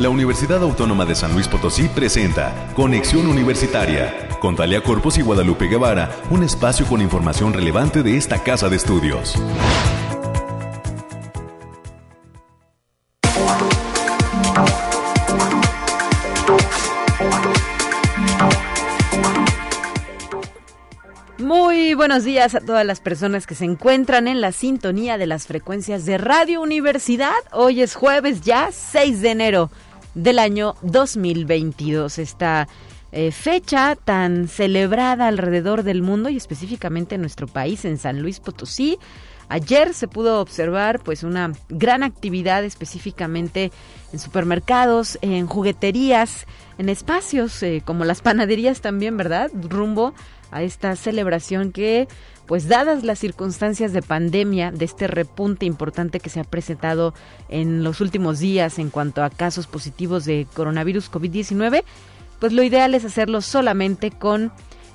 La Universidad Autónoma de San Luis Potosí presenta Conexión Universitaria con Talia Corpus y Guadalupe Guevara, un espacio con información relevante de esta casa de estudios. Muy buenos días a todas las personas que se encuentran en la sintonía de las frecuencias de Radio Universidad. Hoy es jueves ya, 6 de enero del año 2022. Esta eh, fecha tan celebrada alrededor del mundo y específicamente en nuestro país, en San Luis Potosí. Ayer se pudo observar pues una gran actividad específicamente en supermercados, en jugueterías, en espacios eh, como las panaderías también, ¿verdad? Rumbo a esta celebración que, pues dadas las circunstancias de pandemia, de este repunte importante que se ha presentado en los últimos días en cuanto a casos positivos de coronavirus COVID-19, pues lo ideal es hacerlo solamente con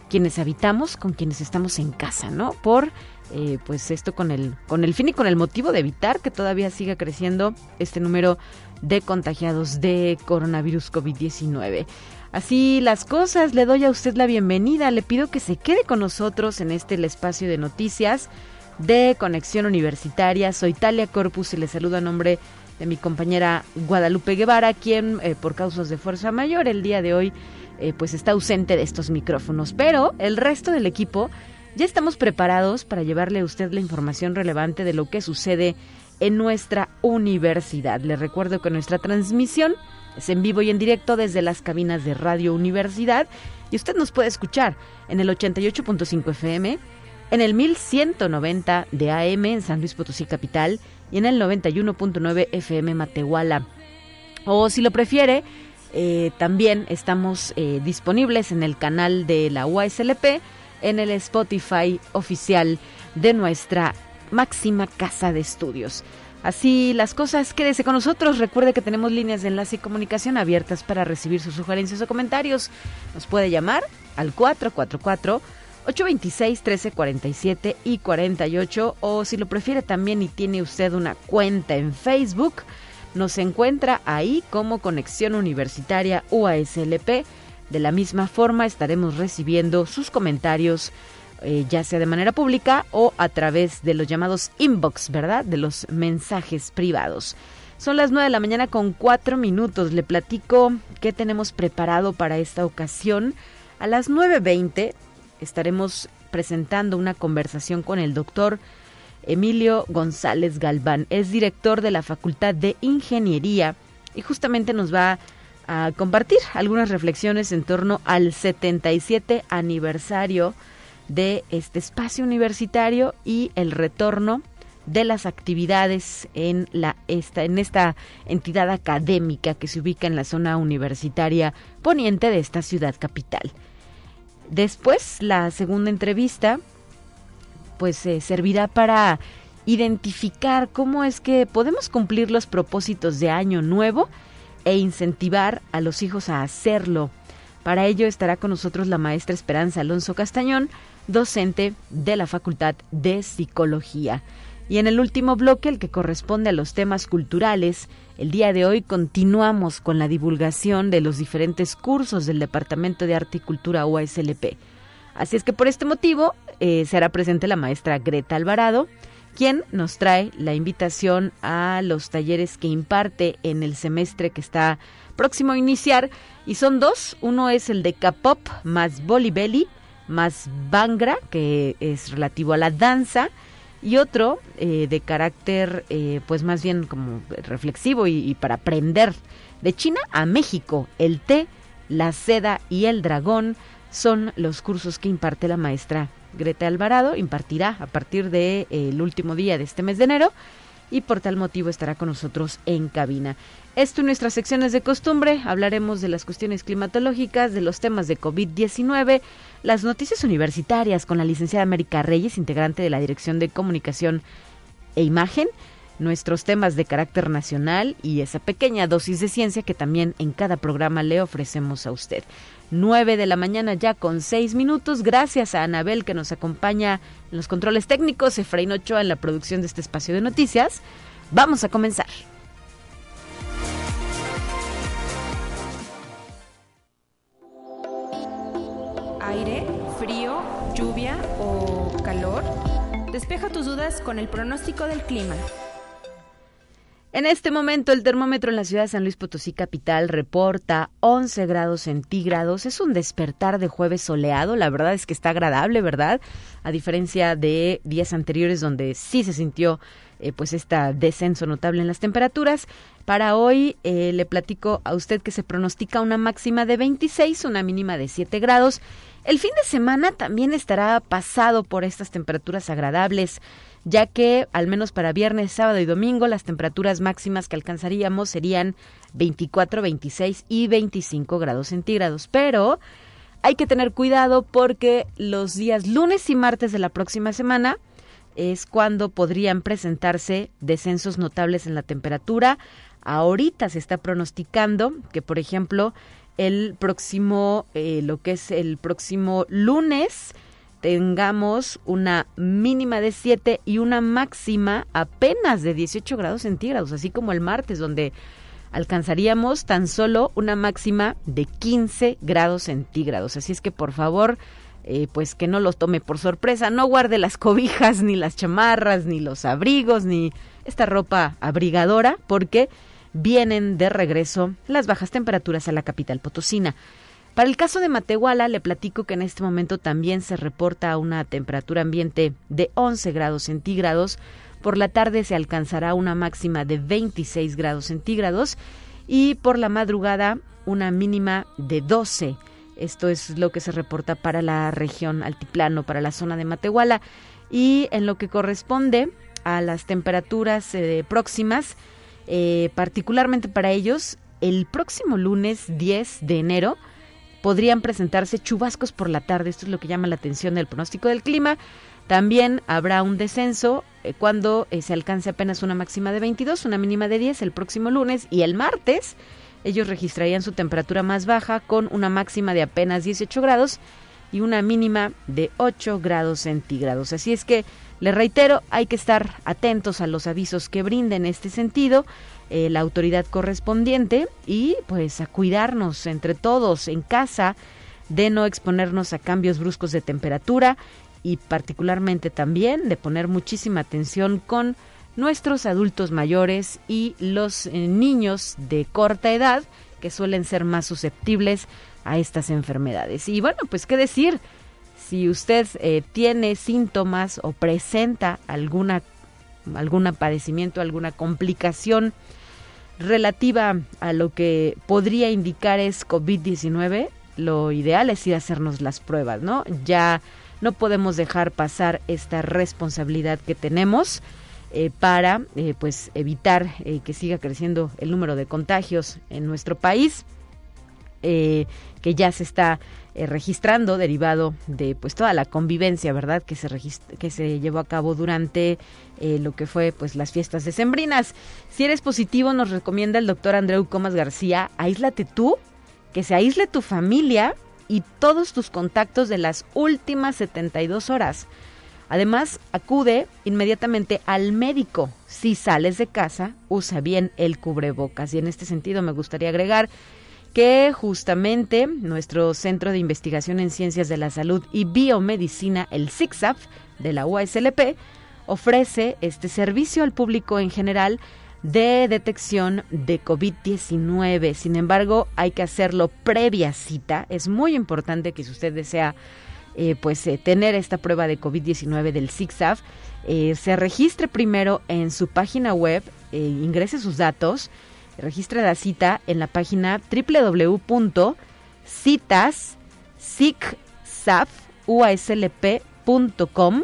quienes habitamos, con quienes estamos en casa, ¿no? Por eh, pues esto con el con el fin y con el motivo de evitar que todavía siga creciendo este número de contagiados de coronavirus COVID-19. Así las cosas, le doy a usted la bienvenida, le pido que se quede con nosotros en este espacio de noticias de Conexión Universitaria. Soy Talia Corpus y le saludo a nombre de mi compañera Guadalupe Guevara, quien eh, por causas de fuerza mayor el día de hoy eh, pues está ausente de estos micrófonos. Pero el resto del equipo ya estamos preparados para llevarle a usted la información relevante de lo que sucede en nuestra universidad. Le recuerdo que nuestra transmisión es en vivo y en directo desde las cabinas de Radio Universidad y usted nos puede escuchar en el 88.5 FM, en el 1190 de AM en San Luis Potosí Capital y en el 91.9 FM Matehuala. O si lo prefiere, eh, también estamos eh, disponibles en el canal de la UASLP, en el Spotify oficial de nuestra máxima casa de estudios. Así las cosas, quédese con nosotros. Recuerde que tenemos líneas de enlace y comunicación abiertas para recibir sus sugerencias o comentarios. Nos puede llamar al 444 826 1347 y 48 o si lo prefiere también y tiene usted una cuenta en Facebook, nos encuentra ahí como Conexión Universitaria UASLP. De la misma forma estaremos recibiendo sus comentarios eh, ya sea de manera pública o a través de los llamados inbox, ¿verdad? De los mensajes privados. Son las 9 de la mañana con 4 minutos. Le platico qué tenemos preparado para esta ocasión. A las 9.20 estaremos presentando una conversación con el doctor Emilio González Galván. Es director de la Facultad de Ingeniería y justamente nos va a compartir algunas reflexiones en torno al 77 aniversario este espacio universitario y el retorno de las actividades en la esta en esta entidad académica que se ubica en la zona universitaria poniente de esta ciudad capital. Después, la segunda entrevista pues eh, servirá para identificar cómo es que podemos cumplir los propósitos de año nuevo e incentivar a los hijos a hacerlo. Para ello estará con nosotros la maestra Esperanza Alonso Castañón, docente de la Facultad de Psicología. Y en el último bloque, el que corresponde a los temas culturales, el día de hoy continuamos con la divulgación de los diferentes cursos del Departamento de Arte y Cultura UASLP. Así es que por este motivo eh, será presente la maestra Greta Alvarado, quien nos trae la invitación a los talleres que imparte en el semestre que está próximo a iniciar. Y son dos, uno es el de K-Pop más Bolibelli, más Bangra, que es relativo a la danza, y otro eh, de carácter, eh, pues más bien como reflexivo y, para aprender. De China a México, el té, la seda y el dragón son los cursos que imparte la maestra Greta Alvarado. Impartirá a partir del de, último día de este mes de enero y por tal motivo estará con nosotros en cabina. Esto en nuestras secciones de costumbre. Hablaremos de las cuestiones climatológicas, de los temas de COVID-19, las noticias universitarias con la licenciada América Reyes, integrante de la Dirección de Comunicación e Imagen, nuestros temas de carácter nacional y esa pequeña dosis de ciencia que también en cada programa le ofrecemos a usted. 9 de la mañana ya con 6 minutos. Gracias a Anabel que nos acompaña en los controles técnicos, Efraín Ochoa en la producción de este espacio de noticias. Vamos a comenzar. Aire, frío, lluvia o calor? Despeja tus dudas con el pronóstico del clima. En este momento el termómetro en la ciudad de San Luis Potosí capital reporta 11 grados centígrados. Es un despertar de jueves soleado. La verdad es que está agradable, ¿verdad? A diferencia de días anteriores donde sí se sintió eh, pues este descenso notable en las temperaturas. Para hoy eh, le platico a usted que se pronostica una máxima de 26, una mínima de 7 grados. El fin de semana también estará pasado por estas temperaturas agradables ya que al menos para viernes, sábado y domingo las temperaturas máximas que alcanzaríamos serían 24, 26 y 25 grados centígrados. Pero hay que tener cuidado porque los días lunes y martes de la próxima semana es cuando podrían presentarse descensos notables en la temperatura. Ahorita se está pronosticando que, por ejemplo, el próximo, eh, lo que es el próximo lunes, tengamos una mínima de 7 y una máxima apenas de 18 grados centígrados, así como el martes, donde alcanzaríamos tan solo una máxima de 15 grados centígrados. Así es que por favor, eh, pues que no los tome por sorpresa, no guarde las cobijas, ni las chamarras, ni los abrigos, ni esta ropa abrigadora, porque vienen de regreso las bajas temperaturas a la capital potosina. Para el caso de Matehuala, le platico que en este momento también se reporta una temperatura ambiente de 11 grados centígrados. Por la tarde se alcanzará una máxima de 26 grados centígrados y por la madrugada una mínima de 12. Esto es lo que se reporta para la región altiplano, para la zona de Matehuala. Y en lo que corresponde a las temperaturas eh, próximas, eh, particularmente para ellos, el próximo lunes 10 de enero, podrían presentarse chubascos por la tarde. Esto es lo que llama la atención del pronóstico del clima. También habrá un descenso eh, cuando eh, se alcance apenas una máxima de 22, una mínima de 10 el próximo lunes y el martes ellos registrarían su temperatura más baja con una máxima de apenas 18 grados y una mínima de 8 grados centígrados. Así es que, le reitero, hay que estar atentos a los avisos que brinden este sentido. Eh, la autoridad correspondiente y pues a cuidarnos entre todos en casa de no exponernos a cambios bruscos de temperatura y particularmente también de poner muchísima atención con nuestros adultos mayores y los eh, niños de corta edad que suelen ser más susceptibles a estas enfermedades. Y bueno, pues qué decir, si usted eh, tiene síntomas o presenta alguna algún padecimiento, alguna complicación relativa a lo que podría indicar es COVID-19, lo ideal es ir a hacernos las pruebas, ¿no? Ya no podemos dejar pasar esta responsabilidad que tenemos eh, para eh, pues evitar eh, que siga creciendo el número de contagios en nuestro país, que ya se está eh, registrando derivado de pues toda la convivencia, ¿verdad? Que se que se llevó a cabo durante eh, lo que fue pues las fiestas decembrinas. Si eres positivo, nos recomienda el doctor Andreu Comas García, aíslate tú, que se aísle tu familia y todos tus contactos de las últimas 72 horas. Además, acude inmediatamente al médico. Si sales de casa, usa bien el cubrebocas. Y en este sentido me gustaría agregar que justamente nuestro Centro de Investigación en Ciencias de la Salud y Biomedicina, el CICSAF de la UASLP, ofrece este servicio al público en general de detección de COVID-19. Sin embargo, hay que hacerlo previa cita. Es muy importante que si usted desea eh, pues eh, tener esta prueba de COVID-19 del CICSAF, eh, se registre primero en su página web, ingrese sus datos registre la cita en la página www.citas.uaslp.com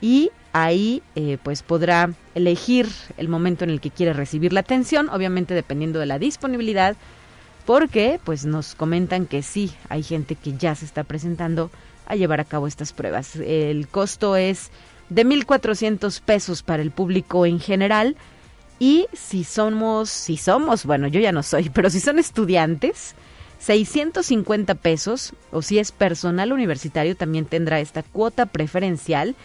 y ahí eh, pues podrá elegir el momento en el que quiere recibir la atención, obviamente dependiendo de la disponibilidad, porque pues nos comentan que sí, hay gente que ya se está presentando a llevar a cabo estas pruebas. El costo es de 1.400 pesos para el público en general, y si somos, si somos, bueno, yo ya no soy, pero si son estudiantes, 650 pesos, o si es personal universitario, también tendrá esta cuota preferencial.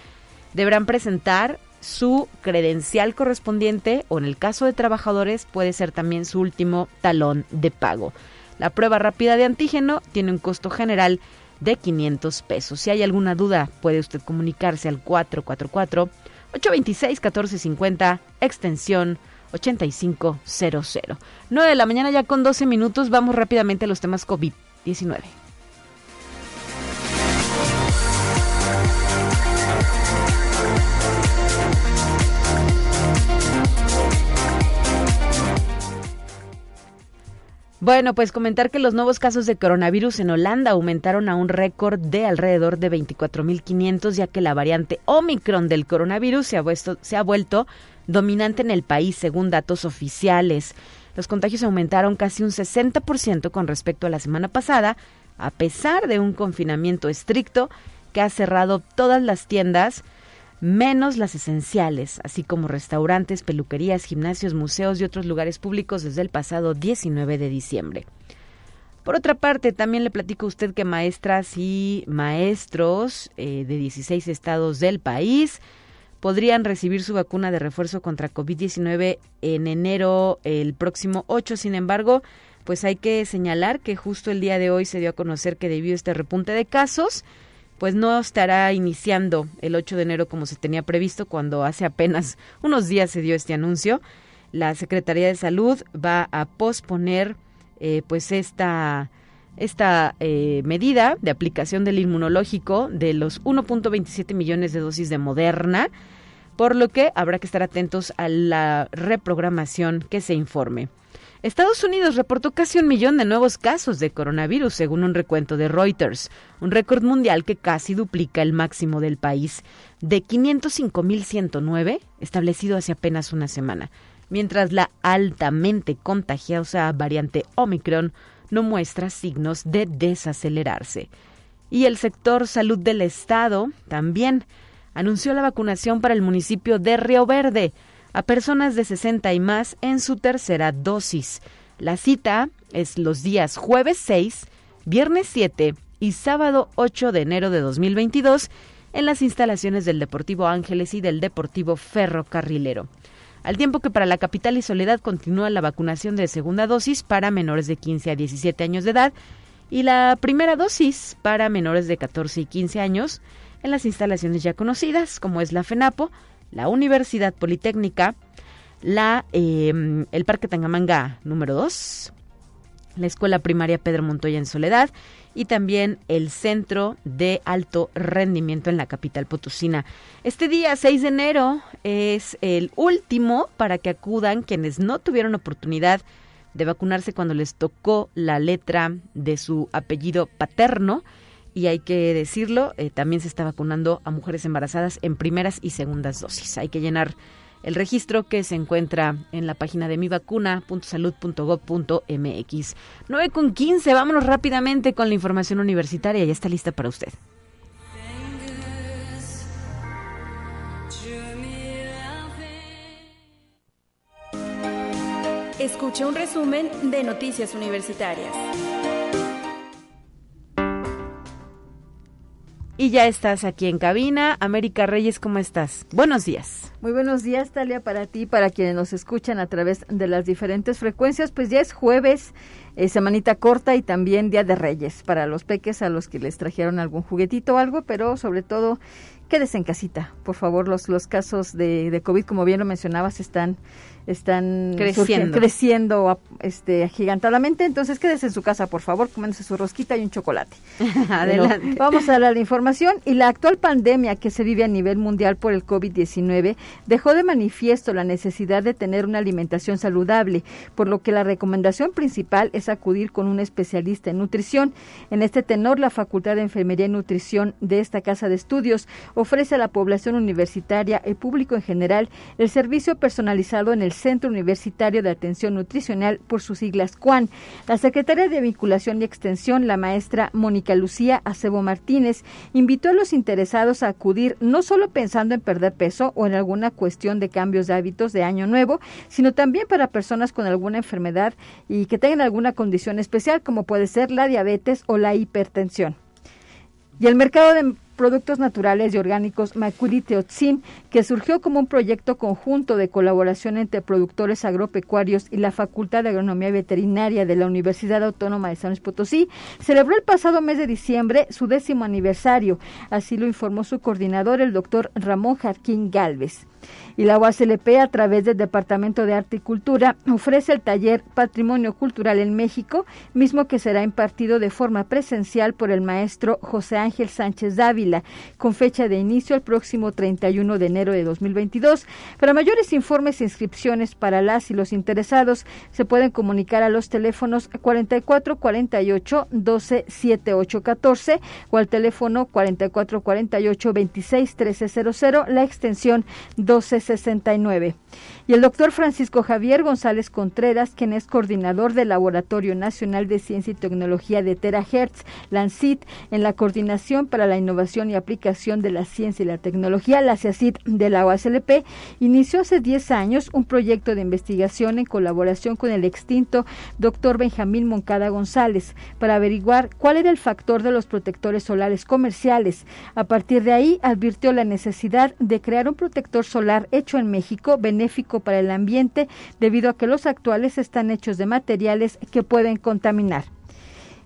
Deberán presentar su credencial correspondiente o en el caso de trabajadores puede ser también su último talón de pago. La prueba rápida de antígeno tiene un costo general de 500 pesos. Si hay alguna duda, puede usted comunicarse al 444 826 1450 extensión 8500. 9 de la mañana ya con 12 minutos, vamos rápidamente a los temas COVID-19. Bueno, pues comentar que los nuevos casos de coronavirus en Holanda aumentaron a un récord de alrededor de 24.500, ya que la variante Omicron del coronavirus se ha, vuelto, se ha vuelto dominante en el país, según datos oficiales. Los contagios aumentaron casi un 60% con respecto a la semana pasada, a pesar de un confinamiento estricto que ha cerrado todas las tiendas menos las esenciales, así como restaurantes, peluquerías, gimnasios, museos y otros lugares públicos desde el pasado 19 de diciembre. Por otra parte, también le platico a usted que maestras y maestros eh, de 16 estados del país podrían recibir su vacuna de refuerzo contra COVID-19 en enero el próximo 8. Sin embargo, pues hay que señalar que justo el día de hoy se dio a conocer que debido a este repunte de casos, pues no estará iniciando el 8 de enero como se tenía previsto cuando hace apenas unos días se dio este anuncio. La Secretaría de Salud va a posponer eh, pues esta esta eh, medida de aplicación del inmunológico de los 1.27 millones de dosis de Moderna, por lo que habrá que estar atentos a la reprogramación que se informe. Estados Unidos reportó casi un millón de nuevos casos de coronavirus, según un recuento de Reuters, un récord mundial que casi duplica el máximo del país, de 505.109, establecido hace apenas una semana, mientras la altamente contagiosa variante Omicron no muestra signos de desacelerarse. Y el sector salud del Estado también anunció la vacunación para el municipio de Río Verde, a personas de 60 y más en su tercera dosis. La cita es los días jueves 6, viernes 7 y sábado 8 de enero de 2022 en las instalaciones del Deportivo Ángeles y del Deportivo Ferrocarrilero. Al tiempo que para la capital y Soledad continúa la vacunación de segunda dosis para menores de 15 a 17 años de edad y la primera dosis para menores de 14 y 15 años en las instalaciones ya conocidas, como es la FENAPO, la Universidad Politécnica, la, em, el Parque Tangamanga número 2, la Escuela Primaria Pedro Montoya en Soledad y también el Centro de Alto Rendimiento en la capital potosina. Este día, 6 de enero, es el último para que acudan quienes no tuvieron oportunidad de vacunarse cuando les tocó la letra de su apellido paterno y hay que decirlo, eh, también se está vacunando a mujeres embarazadas en primeras y segundas dosis. Hay que llenar el registro que se encuentra en la página de mivacuna.salud.gov.mx. 9 con 15, vámonos rápidamente con la información universitaria, ya está lista para usted. Escucha un resumen de Noticias Universitarias. Y ya estás aquí en cabina. América Reyes, ¿cómo estás? Buenos días. Muy buenos días, Talia, para ti, para quienes nos escuchan a través de las diferentes frecuencias. Pues ya es jueves, eh, semanita corta y también Día de Reyes para los peques a los que les trajeron algún juguetito o algo, pero sobre todo quédese en casita. Por favor, los, los casos de, de COVID, como bien lo mencionabas, están están creciendo, creciendo este, agigantadamente. Entonces, quédese en su casa, por favor, comiéndose su rosquita y un chocolate. Adelante. vamos a dar la información. Y la actual pandemia que se vive a nivel mundial por el COVID-19 dejó de manifiesto la necesidad de tener una alimentación saludable, por lo que la recomendación principal es acudir con un especialista en nutrición. En este tenor, la Facultad de Enfermería y Nutrición de esta Casa de Estudios ofrece a la población universitaria y público en general el servicio personalizado en el Centro Universitario de Atención Nutricional, por sus siglas CUAN. La secretaria de Vinculación y Extensión, la maestra Mónica Lucía Acebo Martínez, invitó a los interesados a acudir no solo pensando en perder peso o en alguna cuestión de cambios de hábitos de año nuevo, sino también para personas con alguna enfermedad y que tengan alguna condición especial, como puede ser la diabetes o la hipertensión. Y el mercado de Productos Naturales y Orgánicos Macuri Teotzin, que surgió como un proyecto conjunto de colaboración entre productores agropecuarios y la Facultad de Agronomía Veterinaria de la Universidad Autónoma de San Luis Potosí, celebró el pasado mes de diciembre su décimo aniversario. Así lo informó su coordinador, el doctor Ramón Jarquín Galvez. Y la UASLP, a través del Departamento de Arte y Cultura, ofrece el taller Patrimonio Cultural en México, mismo que será impartido de forma presencial por el maestro José Ángel Sánchez Dávila, con fecha de inicio el próximo 31 de enero de 2022. Para mayores informes e inscripciones para las y los interesados, se pueden comunicar a los teléfonos 4448 12 78 14 o al teléfono 4448 26 1300, la extensión 1269. Y el doctor Francisco Javier González Contreras, quien es coordinador del Laboratorio Nacional de Ciencia y Tecnología de Terahertz, LANCIT, en la Coordinación para la Innovación y Aplicación de la Ciencia y la Tecnología, la CIACIT de la OASLP, inició hace 10 años un proyecto de investigación en colaboración con el extinto doctor Benjamín Moncada González para averiguar cuál era el factor de los protectores solares comerciales. A partir de ahí, advirtió la necesidad de crear un protector solar hecho en México, benéfico para el ambiente debido a que los actuales están hechos de materiales que pueden contaminar.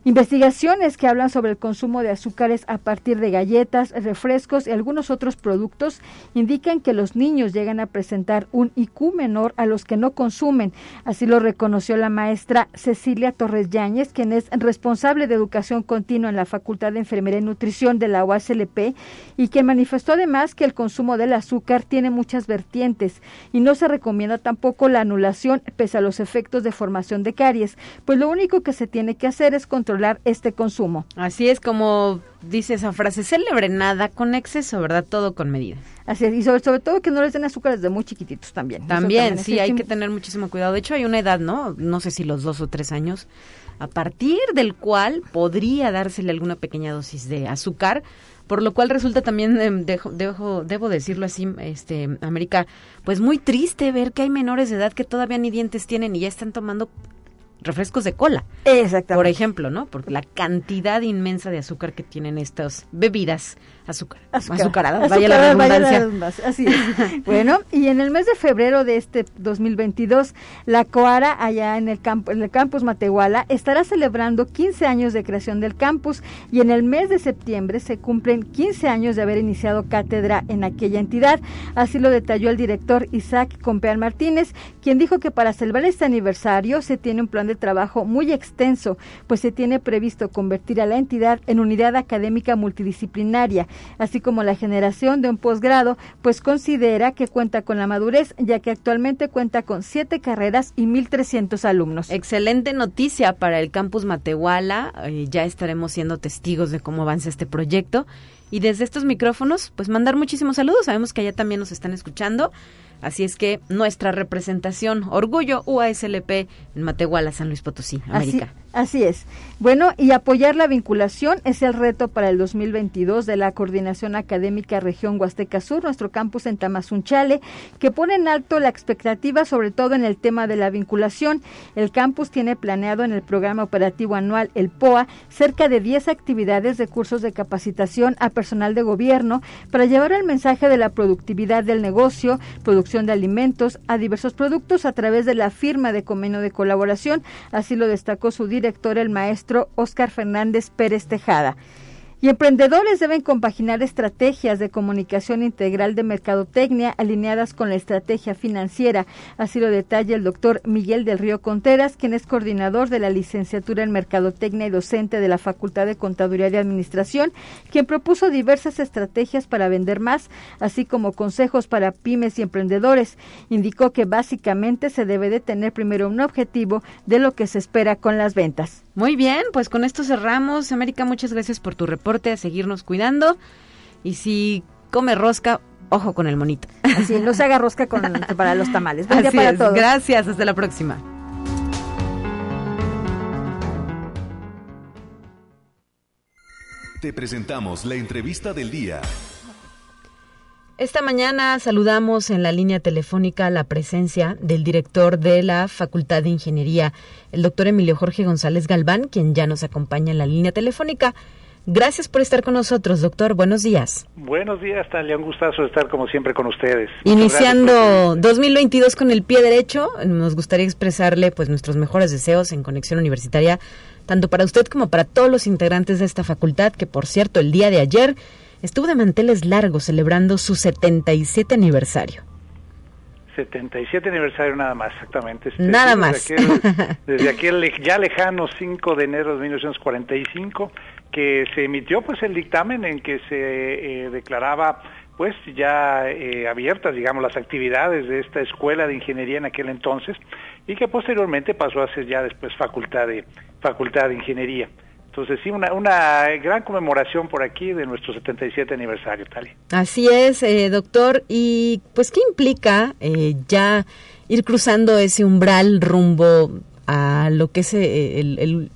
Investigaciones que hablan sobre el consumo de azúcares a partir de galletas, refrescos y algunos otros productos indican que los niños llegan a presentar un IQ menor a los que no consumen. Así lo reconoció la maestra Cecilia Torres Yáñez, quien es responsable de educación continua en la Facultad de Enfermería y Nutrición de la UASLP y quien manifestó además que el consumo del azúcar tiene muchas vertientes y no se recomienda tampoco la anulación pese a los efectos de formación de caries, pues lo único que se tiene que hacer es controlar este consumo. Así es como dice esa frase célebre, nada con exceso, ¿verdad? Todo con medida. Así es, y sobre, sobre todo que no les den azúcares de muy chiquititos también. También, sí, hay que tener muchísimo cuidado. De hecho, hay una edad, ¿no? No sé si los dos o tres años, a partir del cual podría dársele alguna pequeña dosis de azúcar, por lo cual resulta también, em, dejo, debo decirlo así, este, América, pues muy triste ver que hay menores de edad que todavía ni dientes tienen y ya están tomando refrescos de cola. Exactamente. Por ejemplo, ¿no? Porque la cantidad inmensa de azúcar que tienen estas bebidas azúcar, azucaradas, vaya la redundancia. así es. bueno, y en el mes de febrero de este 2022, la Coara, allá en el, campo, en el campus Matehuala, estará celebrando 15 años de creación del campus y en el mes de septiembre se cumplen 15 años de haber iniciado cátedra en aquella entidad. Así lo detalló el director Isaac Compeán Martínez, quien dijo que para celebrar este aniversario se tiene un plan de trabajo muy extenso, pues se tiene previsto convertir a la entidad en unidad académica multidisciplinaria, así como la generación de un posgrado, pues considera que cuenta con la madurez, ya que actualmente cuenta con siete carreras y 1.300 alumnos. Excelente noticia para el campus Matehuala, eh, ya estaremos siendo testigos de cómo avanza este proyecto. Y desde estos micrófonos, pues mandar muchísimos saludos. Sabemos que allá también nos están escuchando. Así es que nuestra representación, Orgullo UASLP en Matehuala, San Luis Potosí, América. Así es. Bueno, y apoyar la vinculación es el reto para el 2022 de la Coordinación Académica Región Huasteca Sur, nuestro campus en Tamazunchale, que pone en alto la expectativa sobre todo en el tema de la vinculación. El campus tiene planeado en el programa operativo anual, el POA, cerca de 10 actividades de cursos de capacitación a personal de gobierno para llevar el mensaje de la productividad del negocio, producción de alimentos, a diversos productos a través de la firma de convenio de colaboración. Así lo destacó su director director, el maestro Óscar Fernández Pérez Tejada. Y emprendedores deben compaginar estrategias de comunicación integral de mercadotecnia alineadas con la estrategia financiera. Así lo detalla el doctor Miguel del Río Conteras, quien es coordinador de la licenciatura en mercadotecnia y docente de la Facultad de Contaduría y Administración, quien propuso diversas estrategias para vender más, así como consejos para pymes y emprendedores. Indicó que básicamente se debe de tener primero un objetivo de lo que se espera con las ventas. Muy bien, pues con esto cerramos. América, muchas gracias por tu reporte, a seguirnos cuidando. Y si come rosca, ojo con el monito. Así, no se haga rosca con, para los tamales. Buen día para todos. Gracias, hasta la próxima. Te presentamos la entrevista del día. Esta mañana saludamos en la línea telefónica la presencia del director de la Facultad de Ingeniería, el doctor Emilio Jorge González Galván, quien ya nos acompaña en la línea telefónica. Gracias por estar con nosotros, doctor. Buenos días. Buenos días, Talia. Un gustazo estar como siempre con ustedes. Iniciando 2022 con el pie derecho, nos gustaría expresarle pues nuestros mejores deseos en Conexión Universitaria, tanto para usted como para todos los integrantes de esta facultad, que por cierto, el día de ayer estuvo de manteles largos celebrando su 77 aniversario. 77 aniversario nada más, exactamente. Este, nada más. desde aquel ya lejano 5 de enero de 1945 que se emitió pues el dictamen en que se eh, declaraba pues ya eh, abiertas, digamos, las actividades de esta escuela de ingeniería en aquel entonces y que posteriormente pasó a ser ya después facultad de facultad de ingeniería. Entonces sí, una, una gran conmemoración por aquí de nuestro 77 aniversario, Tali. Así es, eh, doctor. ¿Y pues qué implica eh, ya ir cruzando ese umbral rumbo a lo que es eh,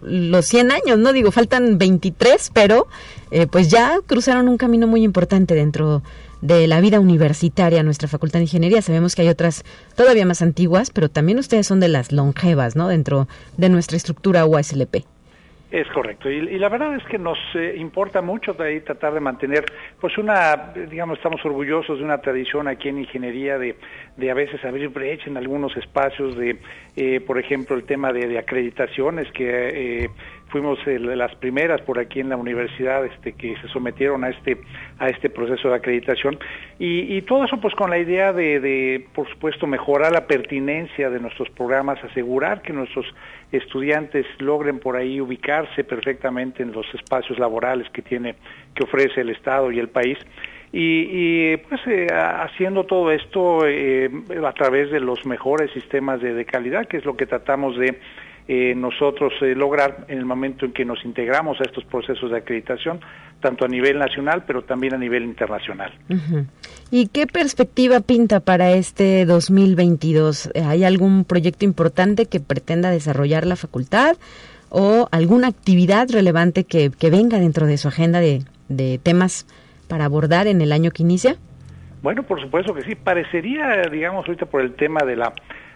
los 100 años, ¿no? Digo, faltan 23, pero pues ya cruzaron un camino muy importante dentro de la vida universitaria, nuestra Facultad de Ingeniería. Sabemos que hay otras todavía más antiguas, pero también ustedes son de las longevas, ¿no? Dentro de nuestra estructura UASLP. Es correcto, y, la verdad es que nos eh, importa mucho tratar de mantener, pues una, digamos, estamos orgullosos de una tradición aquí en ingeniería de, de a veces abrir brecha en algunos espacios de, eh, por ejemplo, el tema de, de acreditaciones que eh, fuimos de las primeras por aquí en la universidad este, que se sometieron a este a este proceso de acreditación. Y, todo eso pues con la idea de, de, por supuesto mejorar la pertinencia de nuestros programas asegurar que nuestros estudiantes logren por ahí ubicarse perfectamente en los espacios laborales que tiene que ofrece el estado y el país. Y, pues eh, haciendo todo esto eh, a través de los mejores sistemas de calidad que es lo que tratamos de eh, nosotros eh, lograr en el momento en que nos integramos a estos procesos de acreditación, tanto a nivel nacional, pero también a nivel internacional. ¿Y qué perspectiva pinta para este 2022? ¿Hay algún proyecto importante que pretenda desarrollar la facultad o alguna actividad relevante que, venga dentro de su agenda de, de temas para abordar en el año que inicia? Bueno, por supuesto que sí. Parecería, digamos, ahorita por el tema de la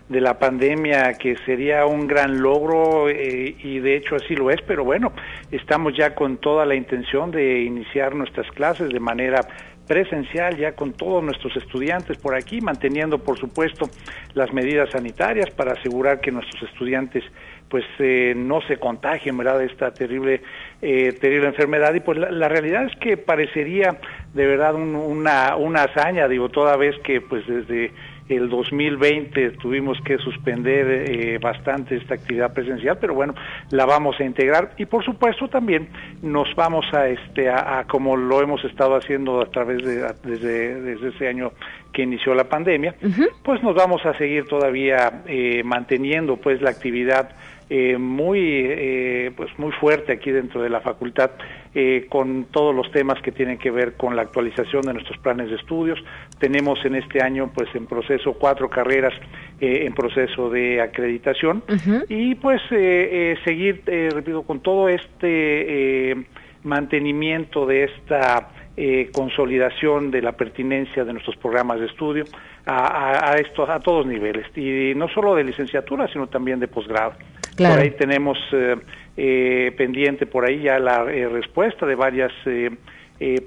de la pandemia que sería un gran logro eh, y de hecho así lo es, pero bueno, estamos ya con toda la intención de iniciar nuestras clases de manera presencial ya con todos nuestros estudiantes por aquí, manteniendo por supuesto las medidas sanitarias para asegurar que nuestros estudiantes pues eh, no se contagien verdad de esta terrible eh, terrible enfermedad. Y pues la, realidad es que parecería de verdad una una hazaña digo toda vez que pues desde el 2020 tuvimos que suspender eh, bastante esta actividad presencial, pero bueno, la vamos a integrar. Y por supuesto también nos vamos a este a, como lo hemos estado haciendo a través de desde, desde ese año que inició la pandemia, pues nos vamos a seguir todavía eh, manteniendo pues la actividad eh, muy eh, pues muy fuerte aquí dentro de la facultad eh, con todos los temas que tienen que ver con la actualización de nuestros planes de estudios. Tenemos en este año pues en proceso cuatro carreras en proceso de acreditación. Y pues seguir repito con todo este mantenimiento de esta consolidación de la pertinencia de nuestros programas de estudio a, a, esto, a todos niveles, y no solo de licenciatura, sino también de posgrado. Por ahí tenemos eh, eh, pendiente por ahí ya la eh, respuesta de varios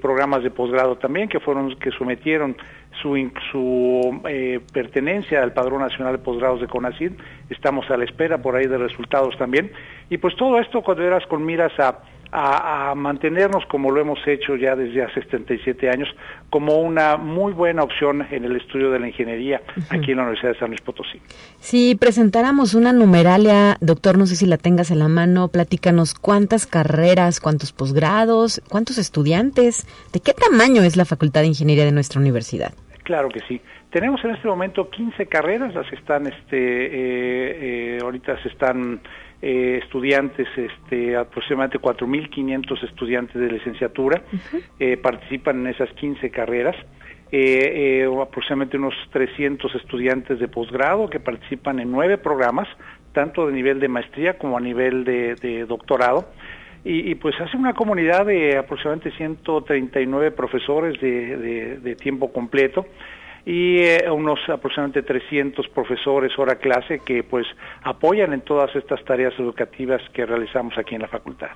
programas de posgrado también que fueron que sometieron su, su pertenencia al Padrón Nacional de Posgrados de CONACYT. Estamos a la espera por ahí de resultados también. Y pues todo esto cuando eras con miras a a, mantenernos como lo hemos hecho ya desde hace 77 años como una muy buena opción en el estudio de la ingeniería aquí en la Universidad de San Luis Potosí. Si presentáramos una numeralia, doctor, no sé si la tengas en la mano, platícanos cuántas carreras, cuántos posgrados, cuántos estudiantes, de qué tamaño es la Facultad de Ingeniería de nuestra universidad. Claro que sí. Tenemos en este momento 15 carreras, las que están, este, eh, eh, ahorita se están eh, estudiantes, este, aproximadamente 4.500 estudiantes de licenciatura eh, participan en esas 15 carreras. Eh, aproximadamente unos 300 estudiantes de posgrado que participan en nueve programas, tanto de nivel de maestría como a nivel de, doctorado. Y, pues hace una comunidad de aproximadamente 139 profesores de, de tiempo completo y eh, unos aproximadamente 300 profesores hora clase que pues apoyan en todas estas tareas educativas que realizamos aquí en la facultad.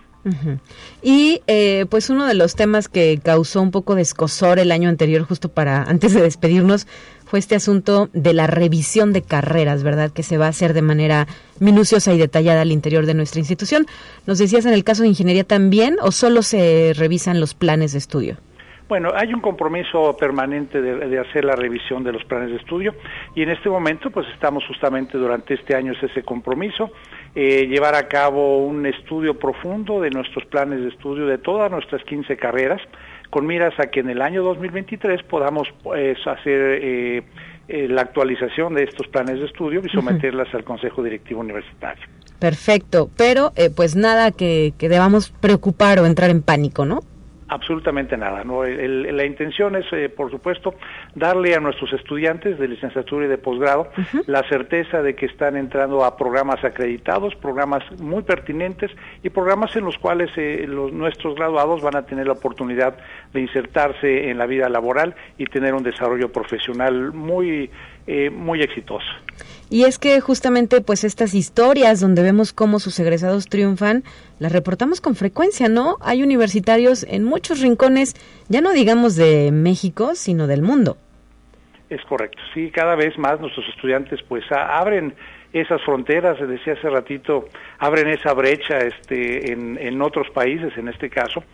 Y eh, pues uno de los temas que causó un poco de escosor el año anterior, justo para antes de despedirnos, fue este asunto de la revisión de carreras, ¿verdad? Que se va a hacer de manera minuciosa y detallada al interior de nuestra institución. ¿Nos decías en el caso de ingeniería también o solo se revisan los planes de estudio? Bueno, hay un compromiso permanente de, hacer la revisión de los planes de estudio y en este momento pues estamos justamente durante este año ese compromiso, eh, llevar a cabo un estudio profundo de nuestros planes de estudio de todas nuestras 15 carreras con miras a que en el año 2023 podamos pues, hacer eh, eh, la actualización de estos planes de estudio y someterlas al Consejo Directivo Universitario. Perfecto, pero pues nada que, que debamos preocupar o entrar en pánico, ¿no? Absolutamente nada. ¿no? la intención es, eh, por supuesto, darle a nuestros estudiantes de licenciatura y de posgrado la certeza de que están entrando a programas acreditados, programas muy pertinentes y programas en los cuales eh, los, nuestros graduados van a tener la oportunidad de insertarse en la vida laboral y tener un desarrollo profesional muy, eh, muy exitoso. Y es que justamente pues estas historias donde vemos cómo sus egresados triunfan, las reportamos con frecuencia, ¿no? Hay universitarios en muchos rincones, ya no digamos de México, sino del mundo. Es correcto, sí, cada vez más nuestros estudiantes pues abren esas fronteras, decía hace ratito, abren esa brecha este, en, en otros países, en este caso,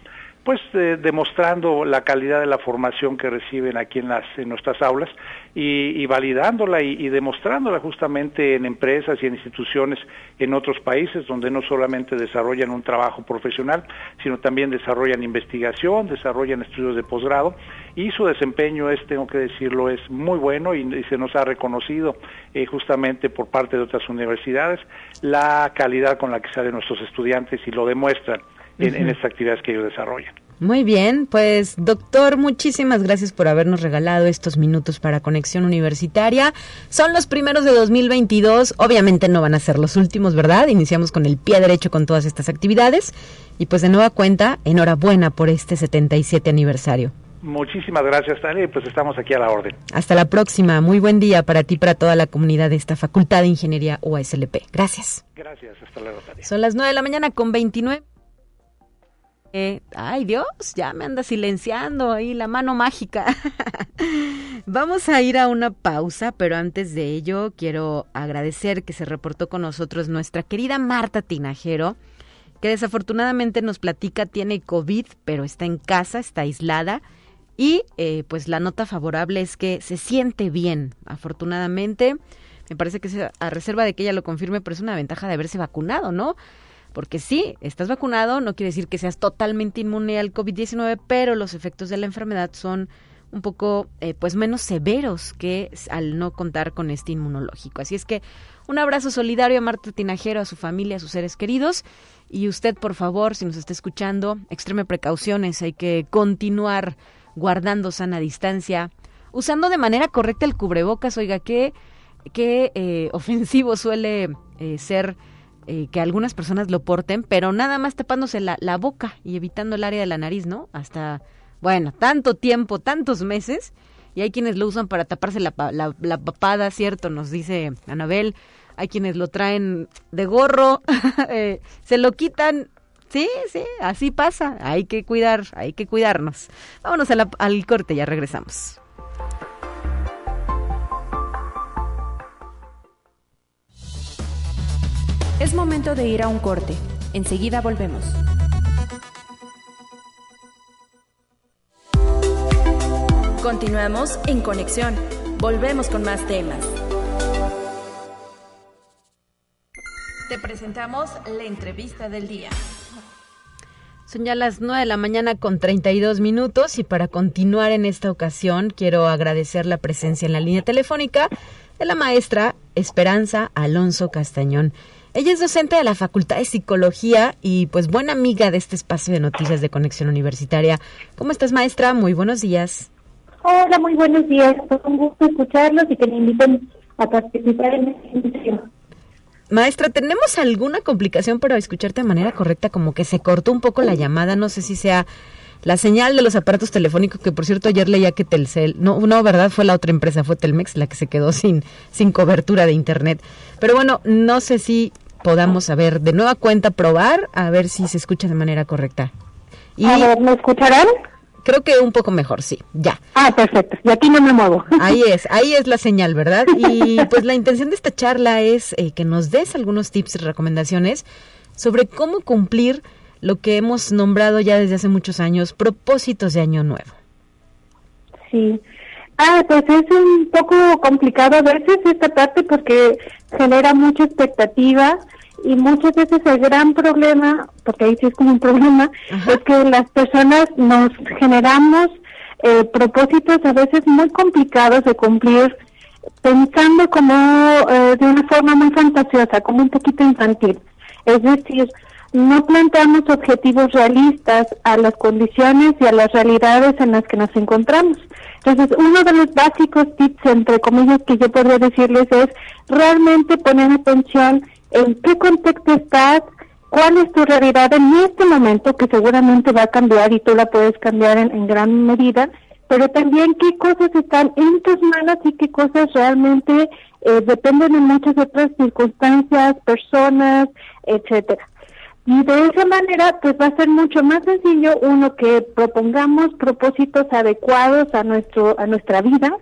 pues demostrando la calidad de la formación que reciben aquí en nuestras aulas y, validándola y, demostrándola justamente en empresas y en instituciones en otros países donde no solamente desarrollan un trabajo profesional sino también desarrollan investigación desarrollan estudios de posgrado. Y su desempeño es tengo que decirlo es muy bueno y, se nos ha reconocido eh, justamente por parte de otras universidades la calidad con la que salen nuestros estudiantes y lo demuestran en, estas actividades que ellos desarrollan. Muy bien, pues doctor, muchísimas gracias por habernos regalado estos minutos para Conexión Universitaria. Son los primeros de 2022, obviamente no van a ser los últimos, ¿verdad? Iniciamos con el pie derecho con todas estas actividades y pues de nueva cuenta, enhorabuena por este 77 aniversario. Muchísimas gracias, Tania, pues estamos aquí a la orden. Hasta la próxima. Muy buen día para ti, para toda la comunidad de esta Facultad de Ingeniería UASLP. Gracias. Gracias, hasta luego, Tania. Son las 9 de la mañana con 29. Eh, ay Dios, ya me anda silenciando ahí la mano mágica. Vamos a ir a una pausa, pero antes de ello quiero agradecer que se reportó con nosotros nuestra querida Marta Tinajero, que desafortunadamente nos platica tiene COVID, pero está en casa, está aislada. Y eh, pues la nota favorable es que se siente bien, afortunadamente. Me parece que a reserva de que ella lo confirme, pero es una ventaja de haberse vacunado, ¿no? Porque sí, estás vacunado, no quiere decir que seas totalmente inmune al COVID-19, pero los efectos de la enfermedad son un poco eh, pues menos severos que al no contar con este inmunológico. Así es que un abrazo solidario a Marta Tinajero, a su familia, a sus seres queridos. Y usted, por favor, si nos está escuchando, extreme precauciones, hay que continuar guardando sana distancia, usando de manera correcta el cubrebocas. Oiga, qué, qué eh, ofensivo suele eh, ser eh, que algunas personas lo porten, pero nada más tapándose la, la, boca y evitando el área de la nariz, ¿no? Hasta, bueno, tanto tiempo, tantos meses, y hay quienes lo usan para taparse la, la, la papada, ¿cierto? Nos dice Anabel, hay quienes lo traen de gorro, eh, se lo quitan. Sí, sí, así pasa. Hay que cuidar, hay que cuidarnos. Vámonos al corte, ya regresamos. Es momento de ir a un corte. Enseguida volvemos. Continuamos en conexión. Volvemos con más temas. Te presentamos la entrevista del día. Son ya las 9 de la mañana con 32 minutos y para continuar en esta ocasión quiero agradecer la presencia en la línea telefónica de la maestra Esperanza Alonso Castañón. Ella es docente de la Facultad de Psicología y pues buena amiga de este espacio de noticias de Conexión Universitaria. ¿Cómo estás, maestra? Muy buenos días. Hola, muy buenos días. Es un gusto escucharlos y que me inviten a participar en esta emisión. Maestra, ¿tenemos alguna complicación para escucharte de manera correcta? Como que se cortó un poco la llamada, no sé si sea la señal de los aparatos telefónicos, que por cierto ayer leía que Telcel, no, no, ¿verdad? Fue la otra empresa, fue Telmex la que se quedó sin, sin cobertura de Internet. Pero bueno, no sé si podamos, a ver, de nueva cuenta probar, a ver si se escucha de manera correcta. Y a ver, ¿me escucharán? Creo que un poco mejor, sí, ya. Ah, perfecto. Y aquí no me muevo. Ahí es, ahí es la señal, ¿verdad? Y pues la intención de esta charla es eh, que nos des algunos tips y recomendaciones sobre cómo cumplir lo que hemos nombrado ya desde hace muchos años, propósitos de Año Nuevo. Sí. Ah, pues es un poco complicado a veces esta parte porque genera mucha expectativa y muchas veces el gran problema, porque ahí sí es como un problema, es que las personas nos generamos eh, propósitos a veces muy complicados de cumplir pensando como eh, de una forma muy fantasiosa, como un poquito infantil. Es decir, no planteamos objetivos realistas a las condiciones y a las realidades en las que nos encontramos. Entonces, uno de los básicos tips, entre comillas, que yo podría decirles es realmente poner atención en qué contexto estás, cuál es tu realidad en este momento, que seguramente va a cambiar y tú la puedes cambiar en, gran medida, pero también qué cosas están en tus manos y qué cosas realmente eh, dependen de muchas otras circunstancias, personas, etcétera. Y de esa manera, pues va a ser mucho más sencillo uno que propongamos propósitos adecuados a nuestro a nuestra vida,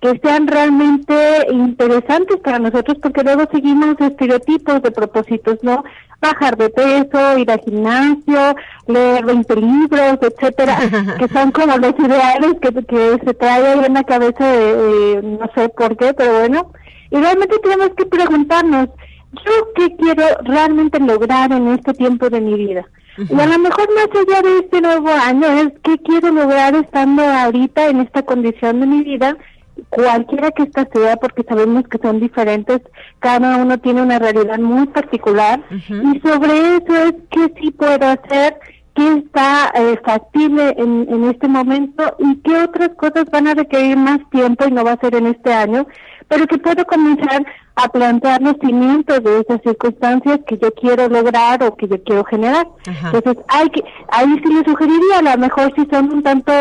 que sean realmente interesantes para nosotros, porque luego seguimos estereotipos de propósitos, ¿no? Bajar de peso, ir al gimnasio, leer 20 libros, etcétera, que son como los ideales que, que se trae en la cabeza, de, no sé por qué, pero bueno. Y realmente tenemos que preguntarnos, yo qué quiero realmente lograr en este tiempo de mi vida. Y a lo mejor más allá de este nuevo año es qué quiero lograr estando ahorita en esta condición de mi vida, cualquiera que esta sea, porque sabemos que son diferentes, cada uno tiene una realidad muy particular, y sobre eso es qué sí puedo hacer, qué está eh, factible en, en este momento y qué otras cosas van a requerir más tiempo y no va a ser en este año, pero que puedo comenzar a plantear los cimientos de esas circunstancias que yo quiero lograr o que yo quiero generar. Entonces, hay que, ahí sí le sugeriría, a lo mejor si son un tanto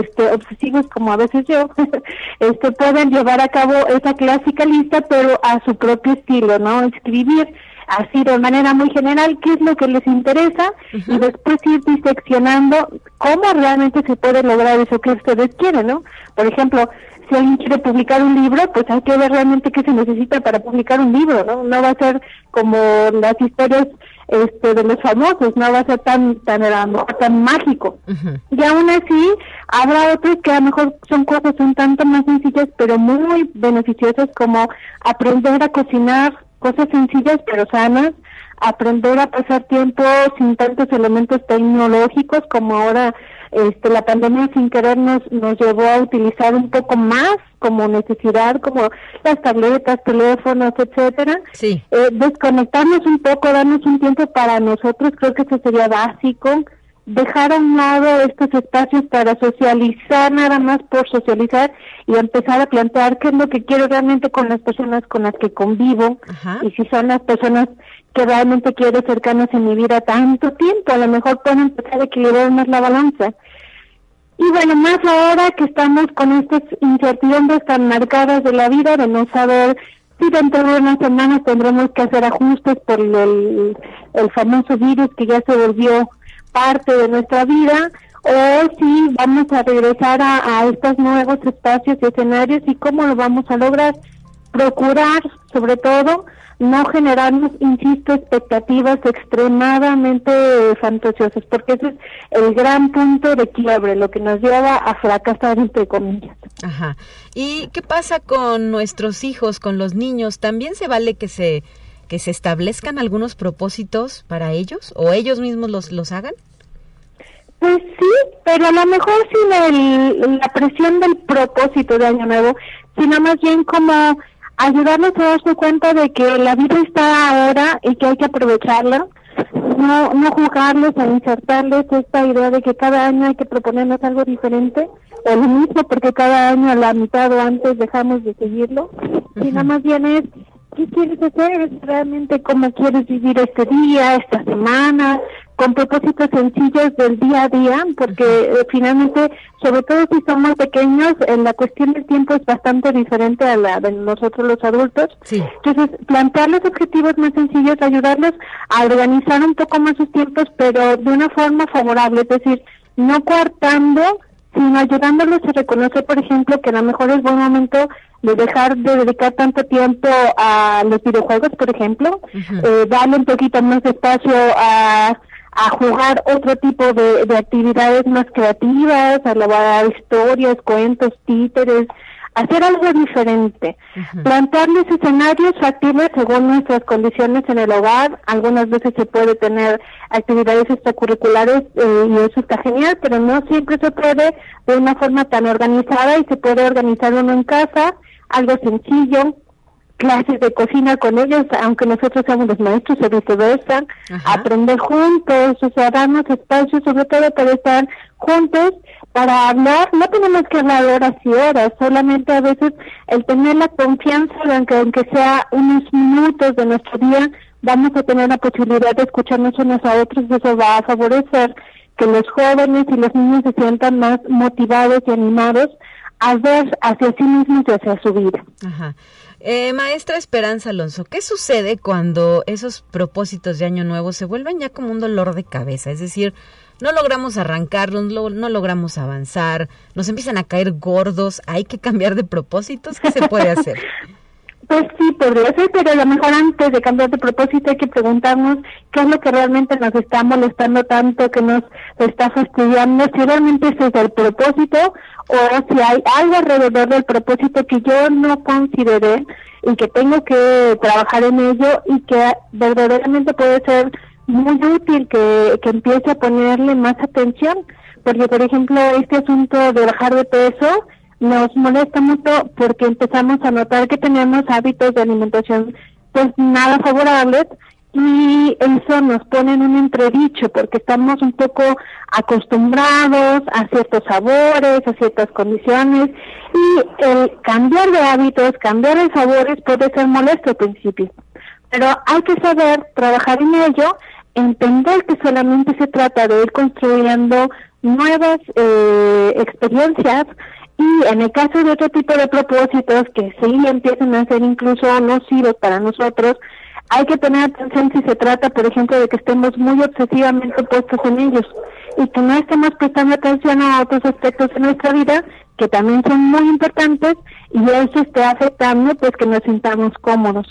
este, obsesivos como a veces yo, este, pueden llevar a cabo esa clásica lista, pero a su propio estilo, ¿no? Escribir así de manera muy general qué es lo que les interesa y después ir diseccionando cómo realmente se puede lograr eso que ustedes quieren, ¿no? Por ejemplo, si alguien quiere publicar un libro, pues hay que ver realmente qué se necesita para publicar un libro, ¿no? No va a ser como las historias este, de los famosos, no va a ser tan tan, tan mágico. Y aún así, habrá otros que a lo mejor son cosas un tanto más sencillas, pero muy beneficiosas, como aprender a cocinar cosas sencillas pero sanas, aprender a pasar tiempo sin tantos elementos tecnológicos como ahora este, la pandemia sin querer nos, nos llevó a utilizar un poco más como necesidad, como las tabletas, teléfonos, etcétera. Sí. Eh, desconectarnos un poco, darnos un tiempo para nosotros, creo que eso sería básico. Dejar a un lado estos espacios para socializar, nada más por socializar, y empezar a plantear qué es lo que quiero realmente con las personas con las que convivo, y si son las personas que realmente quiero cercanos en mi vida tanto tiempo, a lo mejor pueden empezar a equilibrar más la balanza. Y bueno, más ahora que estamos con estas incertidumbres tan marcadas de la vida, de no saber si dentro de unas semanas tendremos que hacer ajustes por el, el famoso virus que ya se volvió parte de nuestra vida, o si vamos a regresar a, a estos nuevos espacios y escenarios y cómo lo vamos a lograr. Procurar, sobre todo, no generarnos, insisto, expectativas extremadamente fantasiosas, porque ese es el gran punto de quiebre, lo que nos lleva a fracasar, entre comillas. Ajá. ¿Y qué pasa con nuestros hijos, con los niños? ¿También se vale que se, que se establezcan algunos propósitos para ellos o ellos mismos los, los hagan? Pues sí, pero a lo mejor sin la presión del propósito de Año Nuevo, sino más bien como ayudarnos a darse cuenta de que la vida está ahora y que hay que aprovecharla, no, no jugarles a insertarles esta idea de que cada año hay que proponernos algo diferente, o lo mismo porque cada año a la mitad o antes dejamos de seguirlo, sino más bien es qué quieres hacer, realmente cómo quieres vivir este día, esta semana, con propósitos sencillos del día a día, porque eh, finalmente, sobre todo si somos pequeños, en la cuestión del tiempo es bastante diferente a la de nosotros los adultos. Entonces, plantearles objetivos más sencillos, ayudarles a organizar un poco más sus tiempos, pero de una forma favorable, es decir, no coartando, sino ayudándoles a reconocer, por ejemplo, que a lo mejor es buen momento de dejar de dedicar tanto tiempo a los videojuegos, por ejemplo, eh, darle un poquito más de espacio a, a jugar otro tipo de, de actividades más creativas, a elaborar historias, cuentos, títeres, hacer algo diferente, plantearles escenarios factibles según nuestras condiciones en el hogar. Algunas veces se puede tener actividades extracurriculares eh, y eso está genial, pero no siempre se puede de una forma tan organizada y se puede organizar uno en casa, algo sencillo, clases de cocina con ellos, aunque nosotros seamos los maestros o viceversa, aprender juntos, o sea, darnos espacio sobre todo para estar juntos para hablar, no tenemos que hablar horas y horas, solamente a veces el tener la confianza de que aunque sea unos minutos de nuestro día, vamos a tener la posibilidad de escucharnos unos a otros y eso va a favorecer que los jóvenes y los niños se sientan más motivados y animados a ver hacia sí mismos y hacia su vida. Ajá. Eh, maestra Esperanza Alonso, ¿qué sucede cuando esos propósitos de Año Nuevo se vuelven ya como un dolor de cabeza? Es decir, no logramos arrancarlos, no, logramos avanzar, nos empiezan a caer gordos, hay que cambiar de propósitos, ¿qué se puede hacer? Pues sí, podría ser, pero a lo mejor antes de cambiar de propósito hay que preguntarnos qué es lo que realmente nos está molestando tanto, que nos está fastidiando, si realmente ese es el propósito o si hay algo alrededor del propósito que yo no consideré y que tengo que trabajar en ello y que verdaderamente puede ser muy útil que, que empiece a ponerle más atención, porque por ejemplo este asunto de bajar de peso nos molesta mucho porque empezamos a notar que tenemos hábitos de alimentación pues nada favorables y eso nos pone en un entredicho porque estamos un poco acostumbrados a ciertos sabores, a ciertas condiciones y el cambiar de hábitos, cambiar de sabores puede ser molesto al principio. Pero hay que saber trabajar en ello entender que solamente se trata de ir construyendo nuevas eh, experiencias y en el caso de otro tipo de propósitos que sí empiezan a ser incluso nocivos para nosotros, hay que tener atención si se trata, por ejemplo, de que estemos muy obsesivamente puestos en ellos y que no estemos prestando atención a otros aspectos de nuestra vida que también son muy importantes y eso esté afectando pues que nos sintamos cómodos.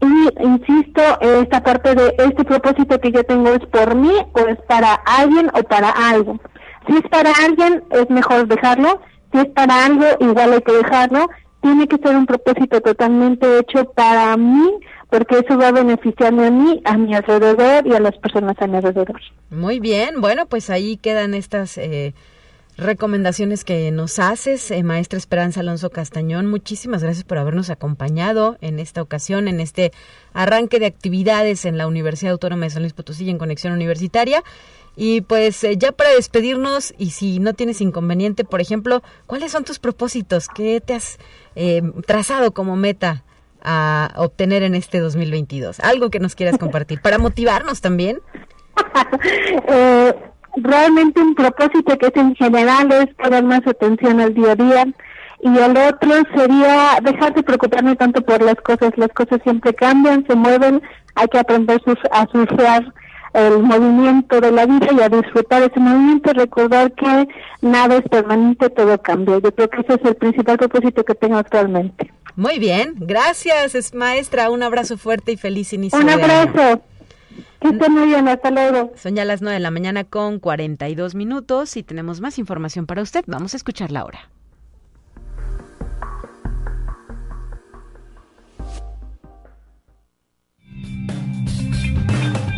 Y insisto, esta parte de este propósito que yo tengo es por mí o es para alguien o para algo. Si es para alguien es mejor dejarlo, si es para algo igual hay que dejarlo, tiene que ser un propósito totalmente hecho para mí porque eso va a beneficiarme a mí, a mi alrededor y a las personas a mi alrededor. Muy bien, bueno, pues ahí quedan estas... Eh recomendaciones que nos haces, eh, maestra Esperanza Alonso Castañón. Muchísimas gracias por habernos acompañado en esta ocasión, en este arranque de actividades en la Universidad Autónoma de San Luis Potosí en Conexión Universitaria. Y pues eh, ya para despedirnos, y si no tienes inconveniente, por ejemplo, ¿cuáles son tus propósitos? ¿Qué te has eh, trazado como meta a obtener en este 2022? Algo que nos quieras compartir, para motivarnos también. realmente un propósito que es en general es poner más atención al día a día y el otro sería dejar de preocuparme tanto por las cosas, las cosas siempre cambian, se mueven, hay que aprender a surfear el movimiento de la vida y a disfrutar ese movimiento, recordar que nada es permanente, todo cambia. Yo creo que ese es el principal propósito que tengo actualmente. Muy bien, gracias, maestra. Un abrazo fuerte y feliz inicio. Un abrazo. Que esté muy bien, hasta luego. Son ya las 9 de la mañana con 42 minutos y tenemos más información para usted. Vamos a escucharla ahora.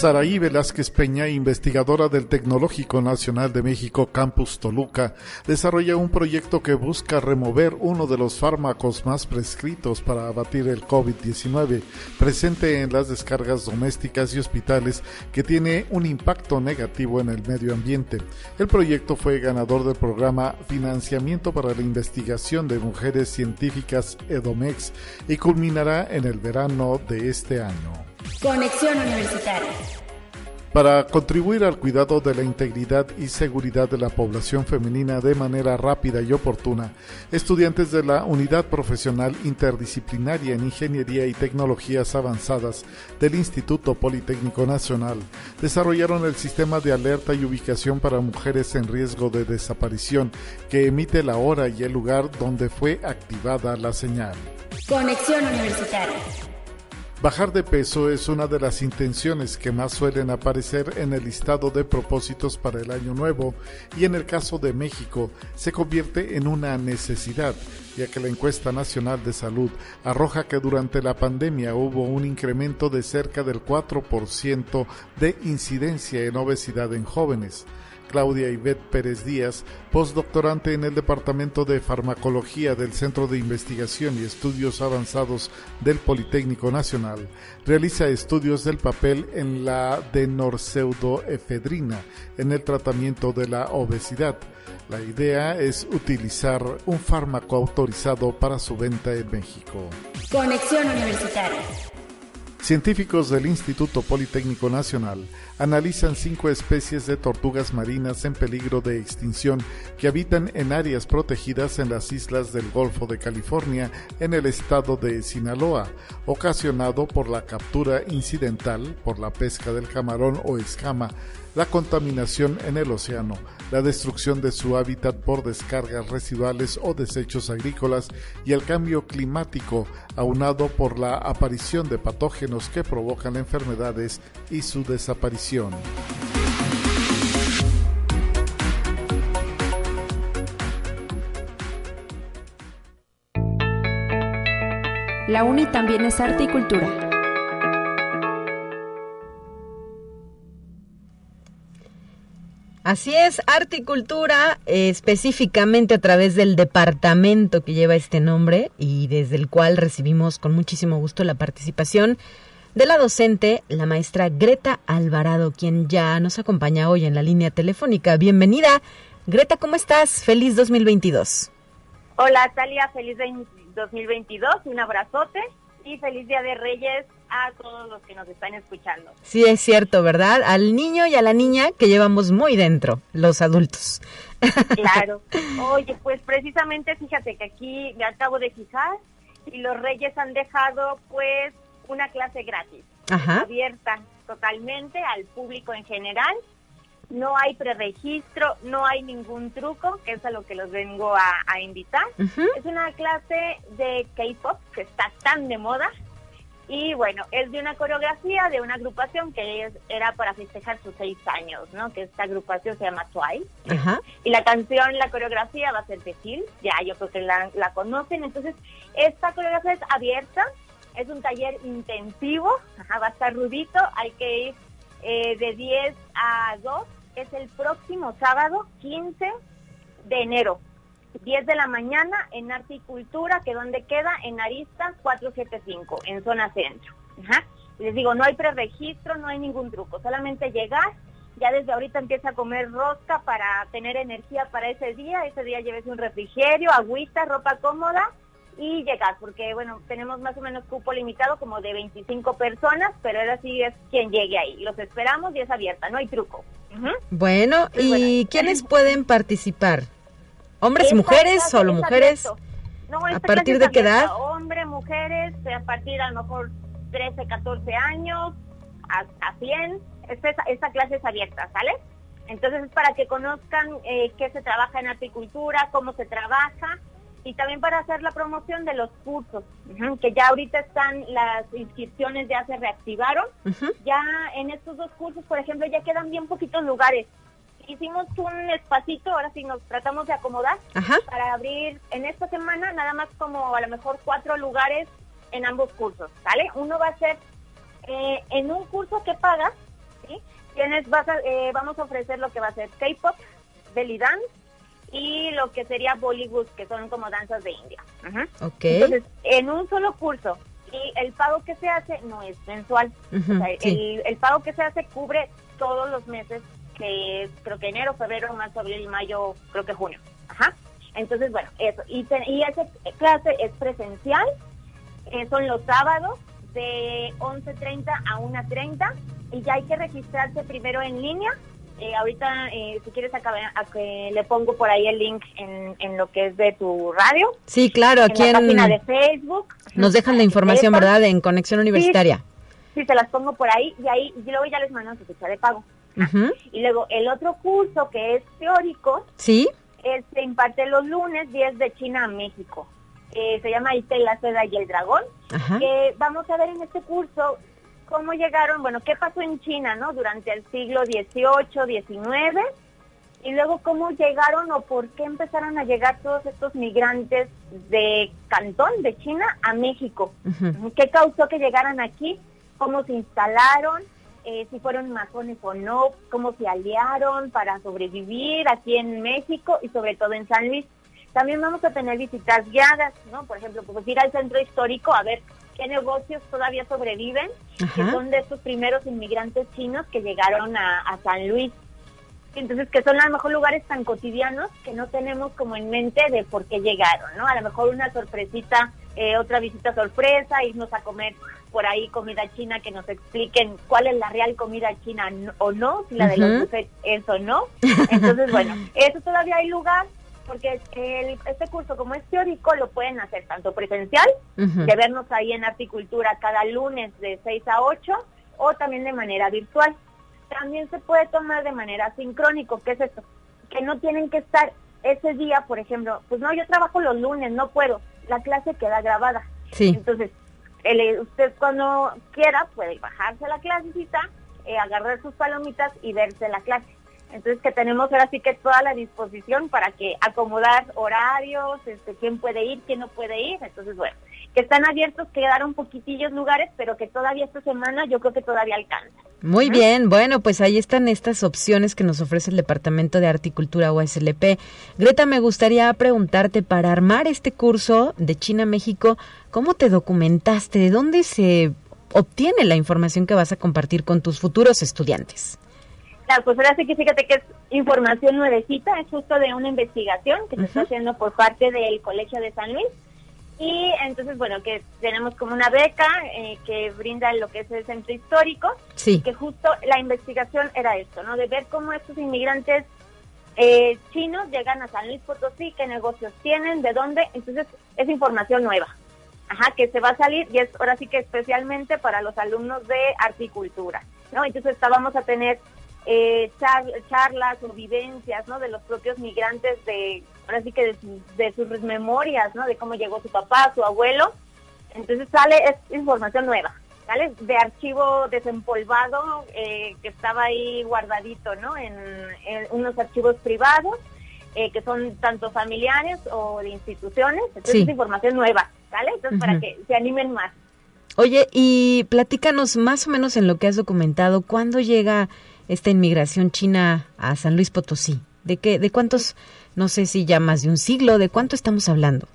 Saraí Velázquez Peña, investigadora del Tecnológico Nacional de México Campus Toluca, desarrolla un proyecto que busca remover uno de los fármacos más prescritos para abatir el COVID-19, presente en las descargas domésticas y hospitales, que tiene un impacto negativo en el medio ambiente. El proyecto fue ganador del programa Financiamiento para la Investigación de Mujeres Científicas EDOMEX y culminará en el verano de este año. Conexión Universitaria. Para contribuir al cuidado de la integridad y seguridad de la población femenina de manera rápida y oportuna, estudiantes de la Unidad Profesional Interdisciplinaria en Ingeniería y Tecnologías Avanzadas del Instituto Politécnico Nacional desarrollaron el sistema de alerta y ubicación para mujeres en riesgo de desaparición que emite la hora y el lugar donde fue activada la señal. Conexión Universitaria. Bajar de peso es una de las intenciones que más suelen aparecer en el listado de propósitos para el año nuevo y en el caso de México se convierte en una necesidad, ya que la encuesta nacional de salud arroja que durante la pandemia hubo un incremento de cerca del 4% de incidencia en obesidad en jóvenes. Claudia Ivette Pérez Díaz, postdoctorante en el Departamento de Farmacología del Centro de Investigación y Estudios Avanzados del Politécnico Nacional, realiza estudios del papel en la denorpseudoefedrina en el tratamiento de la obesidad. La idea es utilizar un fármaco autorizado para su venta en México. Conexión Universitaria. Científicos del Instituto Politécnico Nacional analizan cinco especies de tortugas marinas en peligro de extinción que habitan en áreas protegidas en las islas del Golfo de California en el estado de Sinaloa, ocasionado por la captura incidental por la pesca del camarón o escama la contaminación en el océano, la destrucción de su hábitat por descargas residuales o desechos agrícolas y el cambio climático, aunado por la aparición de patógenos que provocan enfermedades y su desaparición. La UNI también es arte y cultura. Así es, arte y cultura, específicamente a través del departamento que lleva este nombre y desde el cual recibimos con muchísimo gusto la participación de la docente, la maestra Greta Alvarado, quien ya nos acompaña hoy en la línea telefónica. Bienvenida. Greta, ¿cómo estás? Feliz 2022. Hola, Talia, feliz 2022, un abrazote y feliz Día de Reyes a todos los que nos están escuchando. Sí, es cierto, ¿verdad? Al niño y a la niña que llevamos muy dentro, los adultos. Claro. Oye, pues precisamente fíjate que aquí me acabo de fijar y los reyes han dejado pues una clase gratis, abierta totalmente al público en general. No hay preregistro, no hay ningún truco, que es a lo que los vengo a, invitar. Es una clase de K-pop que está tan de moda y bueno, es de una coreografía de una agrupación que era para festejar sus seis años, ¿no? Que esta agrupación se llama Twice. Y la canción, la coreografía va a ser de Phil, ya yo creo que la, conocen. Entonces, esta coreografía es abierta, es un taller intensivo, va a estar rudito, hay que ir eh, de 10 a 2, es el próximo sábado 15 de enero. 10 de la mañana en Arte y Cultura, que donde queda en Arista 475, en zona centro. Les digo, no hay preregistro, no hay ningún truco, solamente llegar, ya desde ahorita empieza a comer rosca para tener energía para ese día, ese día lleves un refrigerio, agüita, ropa cómoda y llegar, porque bueno, tenemos más o menos cupo limitado como de 25 personas, pero ahora sí es quien llegue ahí. Los esperamos y es abierta, no hay truco. Bueno, ¿y quiénes pueden participar? ¿Hombres y mujeres? ¿Solo mujeres? ¿A partir de qué edad? Hombres, mujeres, a partir a lo mejor 13, 14 años, a 100. Esta, esta clase es abierta, ¿sale? Entonces es para que conozcan eh, qué se trabaja en apicultura, cómo se trabaja y también para hacer la promoción de los cursos, que ya ahorita están las inscripciones, ya se reactivaron. Ya en estos dos cursos, por ejemplo, ya quedan bien poquitos lugares hicimos un espacito, ahora sí nos tratamos de acomodar para abrir en esta semana nada más como a lo mejor cuatro lugares en ambos cursos, ¿sale? Uno va a ser eh, en un curso que pagas, Tienes, vas eh, vamos a ofrecer lo que va a ser K-pop, belly dance y lo que sería Bollywood, que son como danzas de India. Entonces, en un solo curso y el pago que se hace no es mensual. el, el, pago que se hace cubre todos los meses, que es creo que enero, febrero, marzo, abril, mayo, creo que junio. Ajá. Entonces, bueno, eso. Y, y esa clase es presencial, eh, son los sábados de 11.30 a 1.30 y ya hay que registrarse primero en línea. Eh, ahorita, eh, si quieres, acá, le pongo por ahí el link en, en, lo que es de tu radio. Sí, claro, aquí en la página de Facebook. Nos dejan la información, ¿verdad? En Conexión Universitaria. Sí, se las pongo por ahí y ahí y luego ya les mando su fecha de pago. Y luego el otro curso que es teórico. Sí. se imparte los lunes 10 de China a México. Eh, se llama Ite la seda y el dragón. Que vamos a ver en este curso cómo llegaron, bueno, qué pasó en China, ¿no? Durante el siglo XVIII, XIX y luego cómo llegaron o por qué empezaron a llegar todos estos migrantes de Cantón, de China, a México. ¿Qué causó que llegaran aquí? ¿Cómo se instalaron? Eh, si fueron masones o no, cómo se aliaron para sobrevivir aquí en México y sobre todo en San Luis. También vamos a tener visitas guiadas, ¿no? Por ejemplo, pues ir al centro histórico a ver qué negocios todavía sobreviven, que son de estos primeros inmigrantes chinos que llegaron a San Luis. Entonces, que son a lo mejor lugares tan cotidianos que no tenemos como en mente de por qué llegaron, ¿no? A lo mejor una sorpresita, eh, otra visita sorpresa, irnos a comer por ahí comida china que nos expliquen cuál es la real comida china o no, si la de los buffets es o no. Entonces, bueno, eso todavía hay lugar porque este curso como es teórico lo pueden hacer tanto presencial, de vernos ahí en Articultura cada lunes de 6 a 8 o también de manera virtual también se puede tomar de manera sincrónico. ¿Qué es esto? Que no tienen que estar ese día, por ejemplo, pues no, yo trabajo los lunes, no puedo. La clase queda grabada. Sí. Entonces, usted cuando quiera puede bajarse la clasecita, eh, agarrar sus palomitas y verse la clase. Entonces que tenemos ahora sí que toda la disposición para que acomodar horarios, este, quién puede ir, quién no puede ir. Entonces, bueno, que están abiertos, quedaron poquitillos lugares, pero que todavía esta semana yo creo que todavía alcanza. Muy bien, bueno, pues ahí están estas opciones que nos ofrece el Departamento de Articultura USLP. Greta, me gustaría preguntarte, para armar este curso de China México, ¿cómo te documentaste? ¿De dónde se obtiene la información que vas a compartir con tus futuros estudiantes? Claro, pues ahora sí que fíjate que es información nuevecita, es justo de una investigación que se está haciendo por parte del Colegio de San Luis y entonces, bueno, que tenemos como una beca eh, que brinda lo que es el centro histórico. Sí. Que justo la investigación era esto, ¿no? De ver cómo estos inmigrantes eh, chinos llegan a San Luis Potosí, qué negocios tienen, de dónde. Entonces, es información nueva. Ajá, que se va a salir y es ahora sí que especialmente para los alumnos de articultura, ¿no? Entonces, vamos a tener eh, charlas o vivencias, ¿no? De los propios migrantes de ahora sí que de, sus memorias, ¿no? De cómo llegó su papá, su abuelo. Entonces sale es información nueva, ¿sale? De archivo desempolvado eh, que estaba ahí guardadito, ¿no? En, unos archivos privados eh, que son tanto familiares o de instituciones. Entonces es información nueva, ¿sale? Entonces para que se animen más. Oye, y platícanos más o menos en lo que has documentado, ¿cuándo llega esta inmigración china a San Luis Potosí? ¿De qué, de cuántos no sé si ya más de un siglo, ¿de cuánto estamos hablando?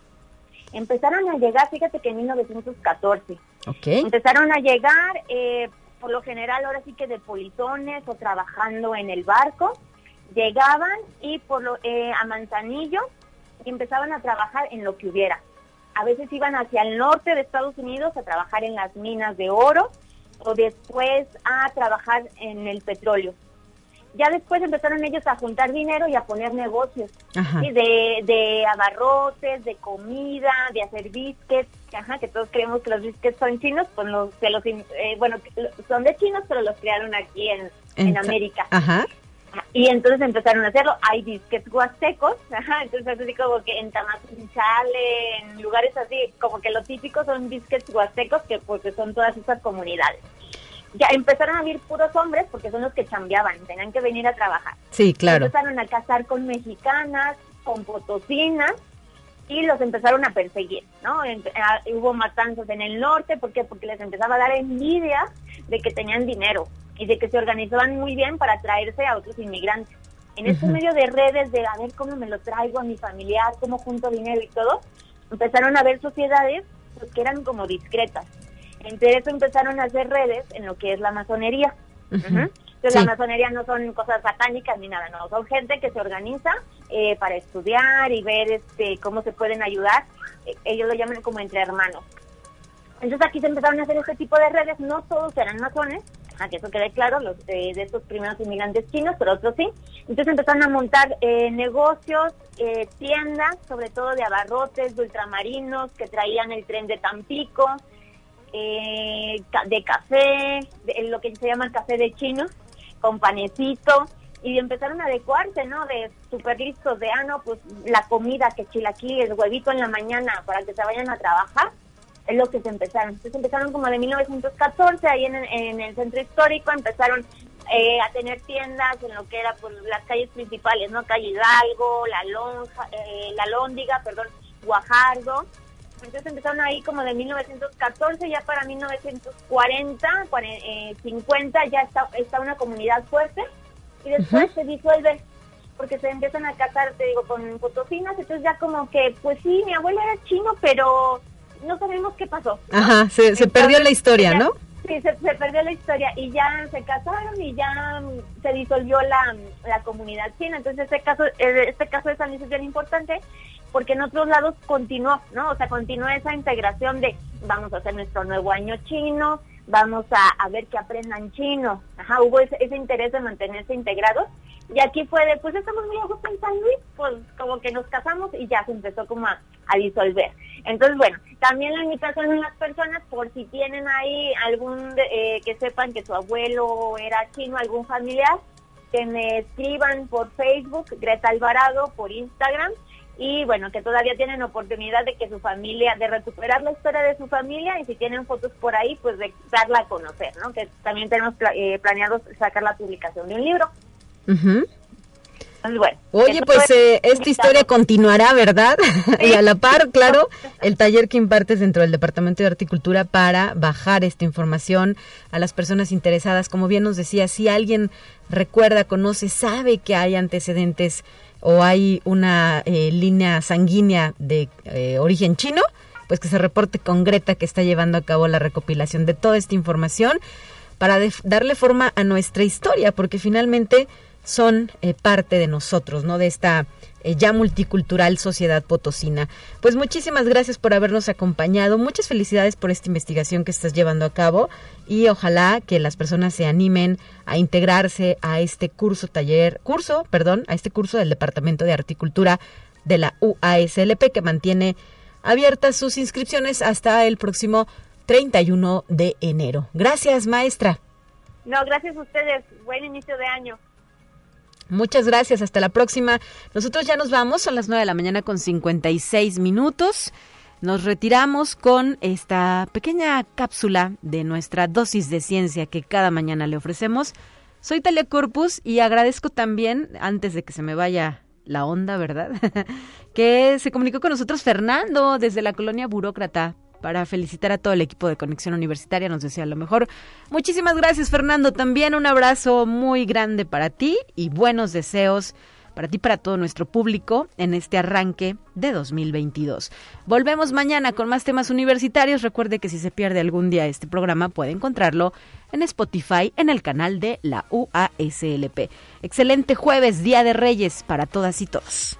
Empezaron a llegar, fíjate que en 1914. Ok. Empezaron a llegar, eh, por lo general, ahora sí que de polizones o trabajando en el barco. Llegaban y por lo, eh, a Manzanillo y empezaban a trabajar en lo que hubiera. A veces iban hacia el norte de Estados Unidos a trabajar en las minas de oro o después a trabajar en el petróleo ya después empezaron ellos a juntar dinero y a poner negocios de, de abarrotes, de comida, de hacer biscuits, ajá, que todos creemos que los biscuits son chinos, pues los, los eh, bueno, son de chinos, pero los crearon aquí en, en, América. Ajá. Y entonces empezaron a hacerlo. Hay biscuits huastecos, ajá, entonces así como que en Tamazunchale, en lugares así, como que lo típico son biscuits huastecos, que porque son todas esas comunidades ya empezaron a vivir puros hombres porque son los que chambeaban, tenían que venir a trabajar. Sí, claro. Empezaron a casar con mexicanas, con potosinas y los empezaron a perseguir, ¿no? hubo matanzas en el norte, ¿por qué? Porque les empezaba a dar envidia de que tenían dinero. Y de que se organizaban muy bien para traerse a otros inmigrantes. En este medio de redes de a ver cómo me lo traigo a mi familiar, cómo junto dinero y todo, empezaron a ver sociedades pues, que eran como discretas. Entre eso empezaron a hacer redes en lo que es la masonería. Entonces la masonería no son cosas satánicas ni nada, no, son gente que se organiza eh, para estudiar y ver este cómo se pueden ayudar. Eh, ellos lo llaman como entre hermanos. Entonces aquí se empezaron a hacer este tipo de redes, no todos eran masones, a que eso quede claro, los de estos primeros inmigrantes chinos, pero otros sí. Entonces empezaron a montar eh, negocios, eh, tiendas, sobre todo de abarrotes, de ultramarinos, que traían el tren de Tampico, eh, de café, de, lo que se llama café de chinos, con panecito, y empezaron a adecuarse, ¿no? De súper listos, de, ah, no, pues la comida, que chilaquiles, huevito en la mañana para que se vayan a trabajar es lo que se empezaron. Entonces empezaron como de 1914, ahí en, en el centro histórico, empezaron eh, a tener tiendas en lo que era pues, las calles principales, ¿no? Calle Hidalgo, La Lonja, eh, La Lóndiga, perdón, Guajardo. Entonces empezaron ahí como de 1914, ya para 1940, 50 eh, ya está, está una comunidad fuerte y después se disuelve porque se empiezan a casar, te digo, con potosinas, entonces ya como que, pues sí, mi abuela era chino, pero no sabemos qué pasó. Ajá, se, se perdió la historia, ¿no? Sí, se, perdió la historia y ya se casaron y ya mm, se disolvió la, la comunidad china. Entonces este caso, eh, este caso de San Luis es bien importante porque en otros lados continuó, ¿no? O sea, continuó esa integración de vamos a hacer nuestro nuevo año chino, vamos a, ver que aprendan chino. Ajá, hubo ese, interés de mantenerse integrados y aquí fue de, pues estamos muy lejos en San Luis, pues como que nos casamos y ya se empezó como a, disolver. Entonces, bueno, también la invitación a las personas, por si tienen ahí algún, eh, que sepan que su abuelo era chino, algún familiar, que me escriban por Facebook, Greta Alvarado, por Instagram, y bueno, que todavía tienen oportunidad de que su familia, de recuperar la historia de su familia y si tienen fotos por ahí, pues de darla a conocer, ¿no? Que también tenemos eh, planeado sacar la publicación de un libro. Oye, pues eh, esta historia continuará, ¿verdad? y a la par, claro, el taller que impartes dentro del Departamento de Horticultura para bajar esta información a las personas interesadas. Como bien nos decía, si alguien recuerda, conoce, sabe que hay antecedentes o hay una eh, línea sanguínea de eh, origen chino, pues que se reporte con Greta que está llevando a cabo la recopilación de toda esta información para darle forma a nuestra historia, porque finalmente son eh, parte de nosotros, ¿no? De esta eh, ya multicultural sociedad potosina. Pues muchísimas gracias por habernos acompañado. Muchas felicidades por esta investigación que estás llevando a cabo y ojalá que las personas se animen a integrarse a este curso taller, curso, perdón, a este curso del Departamento de Articultura de la UASLP que mantiene abiertas sus inscripciones hasta el próximo 31 de enero. Gracias, maestra. No, gracias a ustedes. Buen inicio de año. Muchas gracias, hasta la próxima. Nosotros ya nos vamos, son las 9 de la mañana con 56 minutos. Nos retiramos con esta pequeña cápsula de nuestra dosis de ciencia que cada mañana le ofrecemos. Soy Talia Corpus y agradezco también, antes de que se me vaya la onda, ¿verdad? que se comunicó con nosotros Fernando desde la colonia burócrata para felicitar a todo el equipo de Conexión Universitaria. Nos decía lo mejor. Muchísimas gracias, Fernando. También un abrazo muy grande para ti y buenos deseos para ti, para todo nuestro público en este arranque de 2022. Volvemos mañana con más temas universitarios. Recuerde que si se pierde algún día este programa puede encontrarlo en Spotify en el canal de la UASLP. Excelente jueves, Día de Reyes para todas y todos.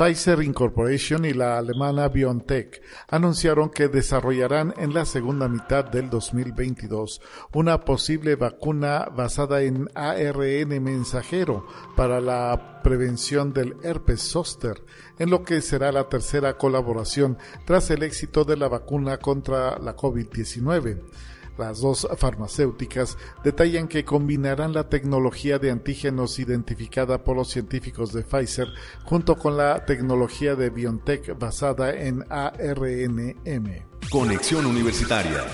Pfizer Incorporation y la alemana BioNTech anunciaron que desarrollarán en la segunda mitad del 2022 una posible vacuna basada en ARN mensajero para la prevención del herpes zóster, en lo que será la tercera colaboración tras el éxito de la vacuna contra la COVID-19. Las dos farmacéuticas detallan que combinarán la tecnología de antígenos identificada por los científicos de Pfizer junto con la tecnología de BioNTech basada en ARNM. Conexión Universitaria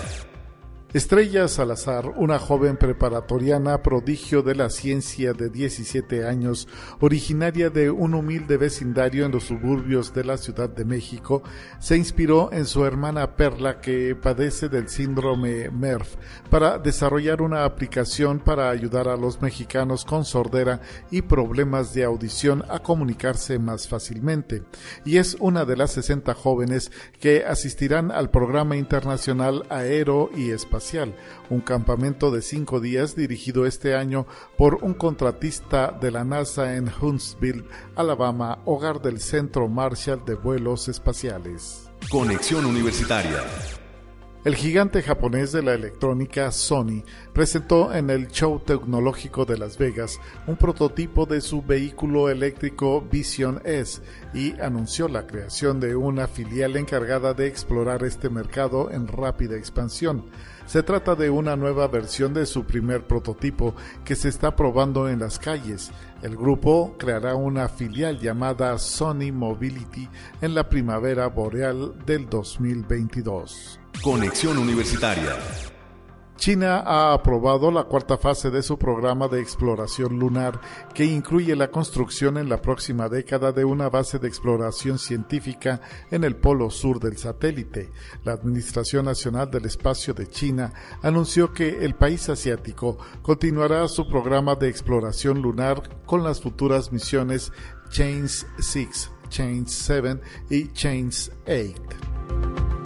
Estrella Salazar, una joven preparatoriana prodigio de la ciencia de 17 años, originaria de un humilde vecindario en los suburbios de la Ciudad de México, se inspiró en su hermana Perla que padece del síndrome MERF para desarrollar una aplicación para ayudar a los mexicanos con sordera y problemas de audición a comunicarse más fácilmente. Y es una de las 60 jóvenes que asistirán al programa internacional aero y espacial un campamento de cinco días dirigido este año por un contratista de la NASA en Huntsville, Alabama, hogar del Centro Marshall de Vuelos Espaciales. Conexión Universitaria. El gigante japonés de la electrónica Sony presentó en el Show Tecnológico de Las Vegas un prototipo de su vehículo eléctrico Vision S y anunció la creación de una filial encargada de explorar este mercado en rápida expansión. Se trata de una nueva versión de su primer prototipo que se está probando en las calles. El grupo creará una filial llamada Sony Mobility en la primavera boreal del 2022. Conexión Universitaria. China ha aprobado la cuarta fase de su programa de exploración lunar, que incluye la construcción en la próxima década de una base de exploración científica en el polo sur del satélite. La Administración Nacional del Espacio de China anunció que el país asiático continuará su programa de exploración lunar con las futuras misiones Chains 6, Chains 7 y Chains 8.